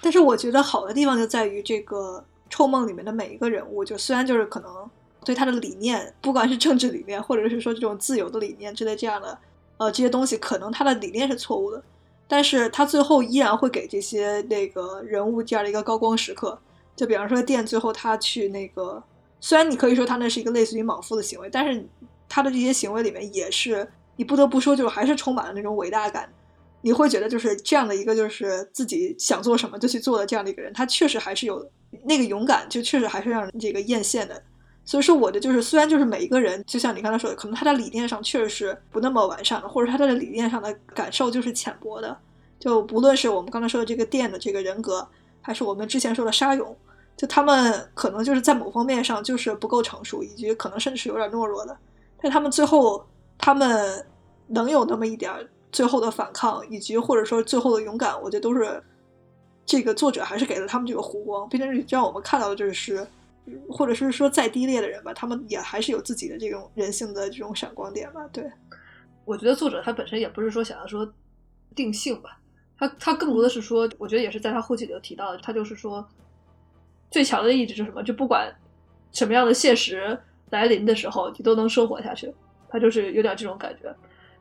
但是我觉得好的地方就在于这个。臭梦里面的每一个人物，就虽然就是可能对他的理念，不管是政治理念，或者是说这种自由的理念之类这样的，呃，这些东西，可能他的理念是错误的，但是他最后依然会给这些那个人物这样的一个高光时刻。就比方说电最后他去那个，虽然你可以说他那是一个类似于莽夫的行为，但是他的这些行为里面也是你不得不说，就是还是充满了那种伟大感。你会觉得就是这样的一个，就是自己想做什么就去做的这样的一个人，他确实还是有那个勇敢，就确实还是让人这个艳羡的。所以说，我的就是虽然就是每一个人，就像你刚才说的，可能他的理念上确实是不那么完善的，或者他的理念上的感受就是浅薄的。就不论是我们刚才说的这个电的这个人格，还是我们之前说的沙勇，就他们可能就是在某方面上就是不够成熟，以及可能甚至是有点懦弱的。但他们最后，他们能有那么一点。最后的反抗，以及或者说最后的勇敢，我觉得都是这个作者还是给了他们这个弧光，毕竟让我们看到的就是，或者是说再低劣的人吧，他们也还是有自己的这种人性的这种闪光点吧。对，我觉得作者他本身也不是说想要说定性吧，他他更多的是说，我觉得也是在他后期里头提到的，他就是说最强的意志是什么？就不管什么样的现实来临的时候，你都能生活下去。他就是有点这种感觉。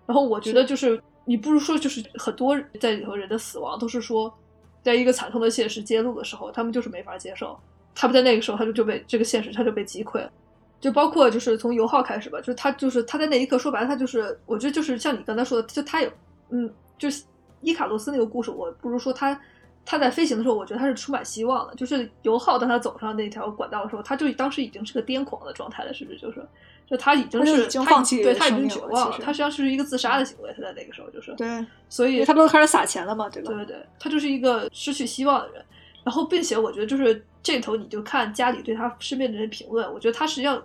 然后我觉得就是。你不如说，就是很多在里头人的死亡，都是说，在一个惨痛的现实揭露的时候，他们就是没法接受。他们在那个时候，他就就被这个现实，他就被击溃了。就包括就是从油耗开始吧，就是他就是他在那一刻，说白了，他就是我觉得就是像你刚才说的，就他有嗯，就是伊卡洛斯那个故事，我不如说他他在飞行的时候，我觉得他是充满希望的。就是油耗当他走上那条管道的时候，他就当时已经是个癫狂的状态了，是不是？就是。就他已经是放弃，对他已经绝望了。他实际上是一个自杀的行为。他在那个时候就是对，所以他不都开始撒钱了嘛，对吧？对对对，他就是一个失去希望的人。然后，并且我觉得就是这头，你就看家里对他身边的人评论。我觉得他实际上，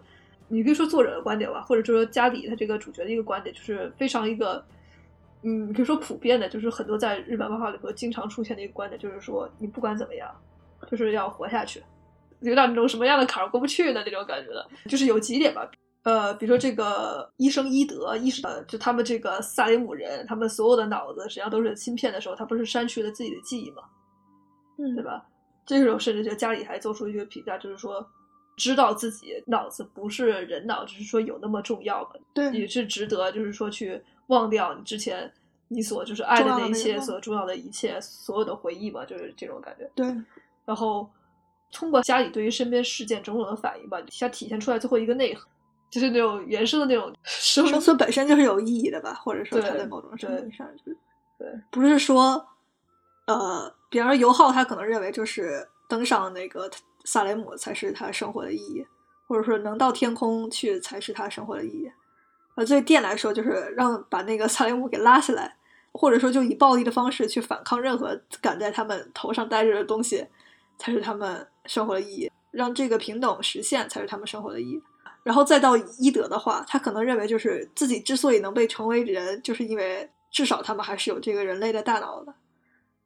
你可以说作者的观点吧，或者说家里他这个主角的一个观点，就是非常一个，嗯，可以说普遍的，就是很多在日本漫画里头经常出现的一个观点，就是说你不管怎么样，就是要活下去，有点那种什么样的坎儿过不去的那种感觉的。就是有几点吧。呃，比如说这个医生伊德，医生就他们这个萨雷姆人，他们所有的脑子实际上都是芯片的时候，他不是删去了自己的记忆吗？嗯，对吧？这时候甚至就家里还做出一个评价，就是说知道自己脑子不是人脑，只是说有那么重要的，对，也是值得，就是说去忘掉你之前你所就是爱的那一切，所重要的一切，所有的回忆嘛，就是这种感觉。对，然后通过家里对于身边事件种种的反应吧，想体现出来最后一个内核。就是那种原生的那种生生存本身就是有意义的吧，或者说它在某种程度上就是，对，不是说，呃，比方说尤浩他可能认为就是登上那个萨雷姆才是他生活的意义，或者说能到天空去才是他生活的意义。呃，对电来说就是让把那个萨雷姆给拉下来，或者说就以暴力的方式去反抗任何敢在他们头上戴着的东西，才是他们生活的意义。让这个平等实现才是他们生活的意义。然后再到伊德的话，他可能认为就是自己之所以能被称为人，就是因为至少他们还是有这个人类的大脑的。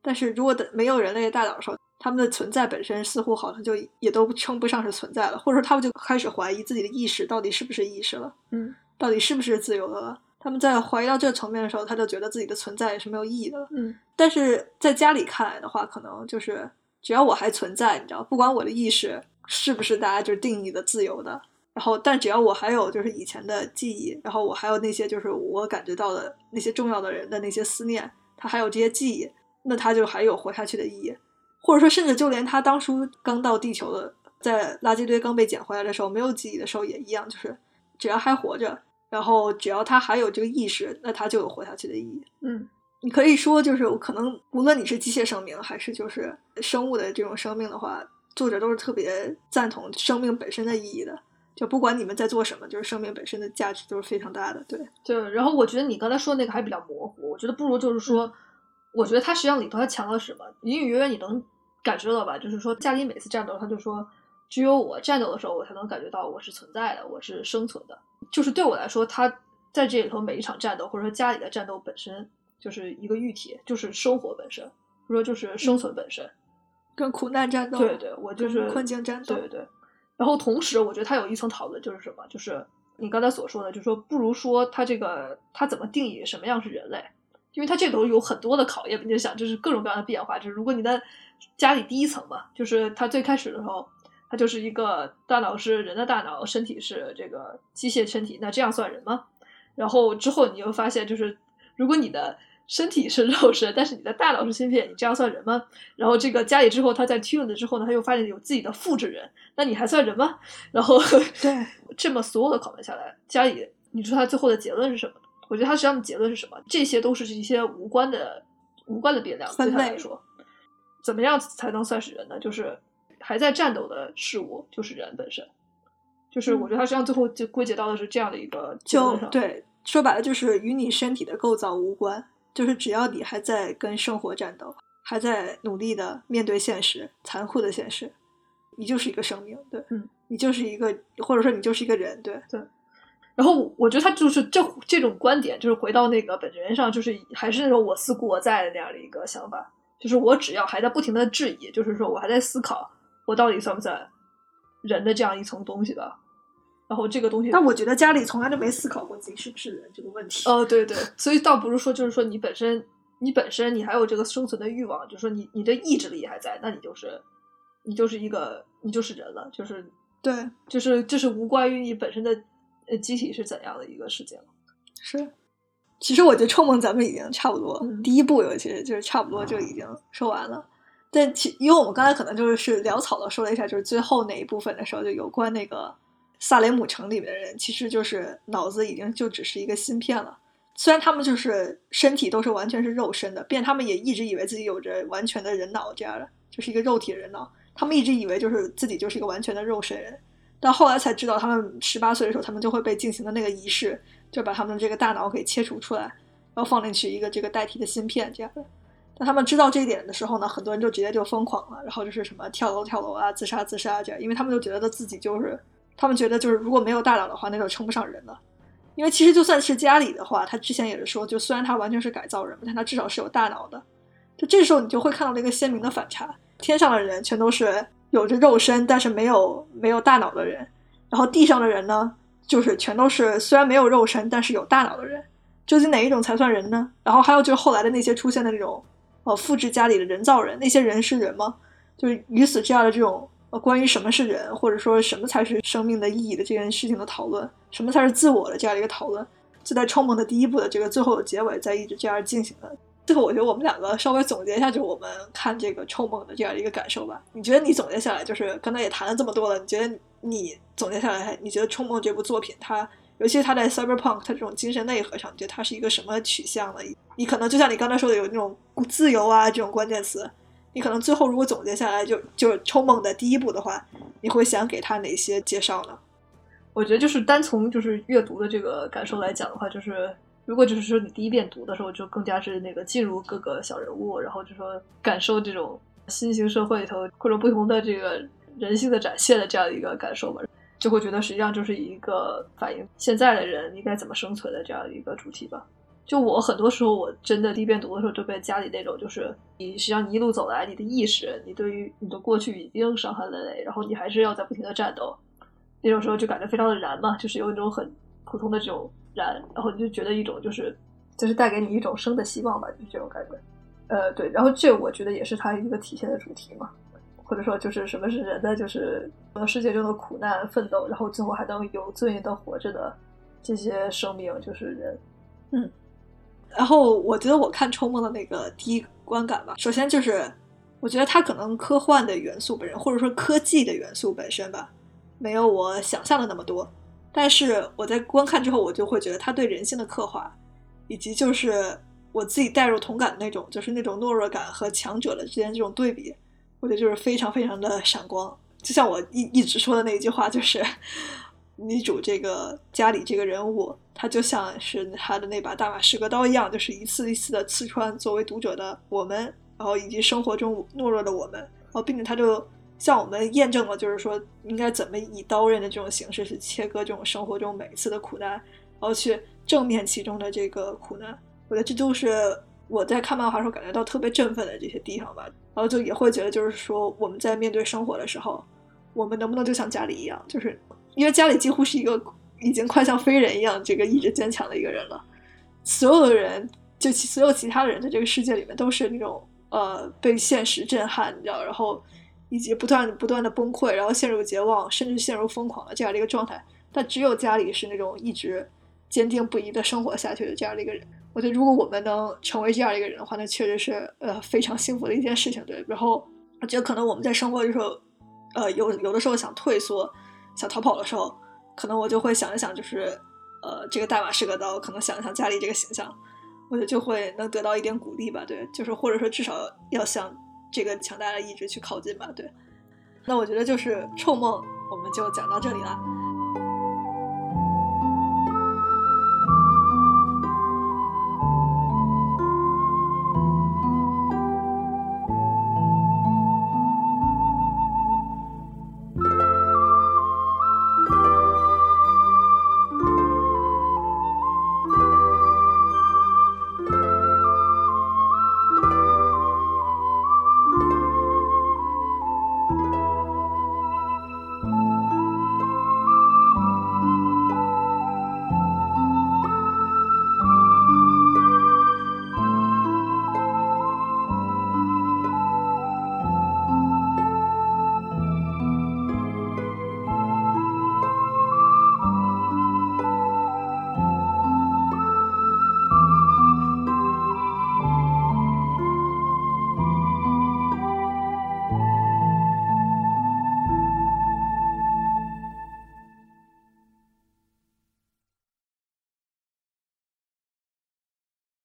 但是如果的没有人类的大脑的时候，他们的存在本身似乎好像就也都称不上是存在了，或者说他们就开始怀疑自己的意识到底是不是意识了，嗯到底是不是自由的了。他们在怀疑到这个层面的时候，他就觉得自己的存在也是没有意义的了。嗯但是在家里看来的话，可能就是只要我还存在，你知道，不管我的意识是不是大家就是定义的自由的，然后但只要我还有就是以前的记忆，然后我还有那些就是我感觉到的那些重要的人的那些思念，他还有这些记忆，那他就还有活下去的意义。或者说，甚至就连他当初刚到地球的，在垃圾堆刚被捡回来的时候，没有记忆的时候也一样，就是只要还活着，然后只要他还有这个意识，那他就有活下去的意义。嗯你可以说，就是可能无论你是机械生命还是就是生物的这种生命的话，作者都是特别赞同生命本身的意义的。就不管你们在做什么，就是生命本身的价值都是非常大的。对，对。然后我觉得你刚才说的那个还比较模糊，我觉得不如就是说，我觉得他实际上里头他强调什么，隐隐约约你能感受到吧？就是说，加里每次战斗，他就说，只有我战斗的时候，我才能感觉到我是存在的，我是生存的。就是对我来说，他在这里头每一场战斗，或者说家里的战斗本身，就是一个喻体，就是生活本身，或者说就是生存本身。跟苦难战斗，对对，我就是困境战斗，对对。然后同时，我觉得他有一层讨论，就是什么？就是你刚才所说的，就是说，不如说他这个他怎么定义什么样是人类？因为它这里头有很多的考验，你就想，就是各种各样的变化。就是如果你在家里第一层嘛，就是它最开始的时候，它就是一个大脑是人的大脑，身体是这个机械身体，那这样算人吗？然后之后你又发现，就是如果你的身体是肉身，但是你的大脑是芯片，你这样算人吗？然后这个家里之后，他在 tune 了之后呢，他又发现有自己的复制人，那你还算人吗？然后对这么所有的拷问下来，家里你说他最后的结论是什么？我觉得他实际上的结论是什么？这些都是一些无关的无关的变量，对他来说，怎么样才能算是人呢？就是还在战斗的事物就是人本身，就是我觉得他实际上最后就归结到的是这样的一个结就论上。对，说白了就是与你身体的构造无关，就是只要你还在跟生活战斗，还在努力的面对现实，残酷的现实，你就是一个生命，对，嗯，你就是一个，或者说你就是一个人，对对，然后我觉得他就是这这种观点，就是回到那个本源上，就是还是那种我思故我在的那样的一个想法。就是我只要还在不停的质疑，就是说我还在思考，我到底算不算人的这样一层东西吧。然后这个东西，但我觉得家里从来都没思考过自己是不是人这个问题。哦，对对，所以倒不是说，就是说你本身，你本身你还有这个生存的欲望，就是说你你的意志力还在，那你就是你就是一个你就是人了，就是对，就是这是无关于你本身的呃机体是怎样的一个事情。是。其实我觉得《臭梦》咱们已经差不多，嗯第一部尤其是就是差不多就已经说完了。但其因为我们刚才可能就是潦草的说了一下，就是最后那一部分的时候，就有关那个萨雷姆城里面的人，其实就是脑子已经就只是一个芯片了。虽然他们就是身体都是完全是肉身的，并且他们也一直以为自己有着完全的人脑这样的，就是一个肉体人脑。他们一直以为就是自己就是一个完全的肉身人，但后来才知道，他们十八岁的时候，他们就会被进行的那个仪式，就把他们的这个大脑给切除出来，然后放进去一个这个代替的芯片这样的。当他们知道这一点的时候呢，很多人就直接就疯狂了，然后就是什么跳楼跳楼啊、自杀自杀这样，因为他们就觉得自己就是，他们觉得就是如果没有大脑的话，那就称不上人了。因为其实就算是家里的话，他之前也是说，就虽然他完全是改造人，但他至少是有大脑的。就这时候你就会看到了一个鲜明的反差：天上的人全都是有着肉身，但是没有没有大脑的人，然后地上的人呢，就是全都是虽然没有肉身，但是有大脑的人。究竟哪一种才算人呢？然后还有就是后来的那些出现的那种呃复制家里的人造人，那些人是人吗？就是与此这样的这种呃关于什么是人，或者说什么才是生命的意义的这件事情的讨论，什么才是自我的这样的一个讨论，就在《冲梦》的第一部的这个最后的结尾，在一直这样进行的。最后，我觉得我们两个稍微总结一下，就是我们看这个《臭梦》的这样一个感受吧。你觉得你总结下来，就是刚才也谈了这么多了，你觉得你总结下来，你觉得《臭梦》这部作品它？尤其是他在 cyberpunk，他这种精神内核上，你觉得他是一个什么取向呢？你可能就像你刚才说的，有那种自由啊这种关键词，你可能最后如果总结下来就，就是抽梦的第一步的话，你会想给他哪些介绍呢？我觉得就是单从就是阅读的这个感受来讲的话，就是如果就是说你第一遍读的时候，就更加是那个进入各个小人物，然后就说感受这种新型社会里头或者不同的这个人性的展现的这样一个感受吧。就会觉得实际上就是一个反映现在的人应该怎么生存的这样一个主题吧。就我很多时候，我真的第一遍读的时候，就被家里那种就是你实际上你一路走来，你的意识，你对于你的过去已经伤痕累累，然后你还是要在不停的战斗，那种时候就感觉非常的燃嘛，就是有一种很普通的这种燃，然后你就觉得一种就是就是带给你一种生的希望吧，就是这种感觉。呃，对，然后这我觉得也是它一个体现的主题嘛，或者说就是什么是人的就是世界中的苦难奋斗，然后最后还能有尊严的活着的这些生命，就是人，嗯。然后我觉得我看《冲梦》的那个第一观感吧，首先就是我觉得它可能科幻的元素本身，或者说科技的元素本身吧，没有我想象的那么多。但是我在观看之后，我就会觉得他对人性的刻画，以及就是我自己带入同感的那种，就是那种懦弱感和强者的之间这种对比，我觉得就是非常非常的闪光。就像我一一直说的那一句话，就是。女主这个家里这个人物，她就像是她的那把大马士革刀一样，就是一次一次的刺穿作为读者的我们，然后以及生活中懦弱的我们，然后并且她就向我们验证了，就是说应该怎么以刀刃的这种形式去切割这种生活中每一次的苦难，然后去正面其中的这个苦难。我觉得这就是我在看漫画时候感觉到特别振奋的这些地方吧。然后就也会觉得，就是说我们在面对生活的时候，我们能不能就像家里一样，就是。因为家里几乎是一个已经快像非人一样，这个意志坚强的一个人了。所有的人，就其所有其他的人，在这个世界里面都是那种呃被现实震撼，你知道，然后以及不断不断的崩溃，然后陷入绝望，甚至陷入疯狂的这样的一个状态。但只有家里是那种一直坚定不移的生活下去的这样的一个人。我觉得，如果我们能成为这样一个人的话，那确实是呃非常幸福的一件事情。对，然后我觉得可能我们在生活的时候，呃有有的时候想退缩。想逃跑的时候，可能我就会想一想，就是，呃，这个大马士革刀，可能想一想家里这个形象，我觉得就会能得到一点鼓励吧。对，就是或者说至少要想这个强大的意志去靠近吧。对，那我觉得就是臭梦，我们就讲到这里了。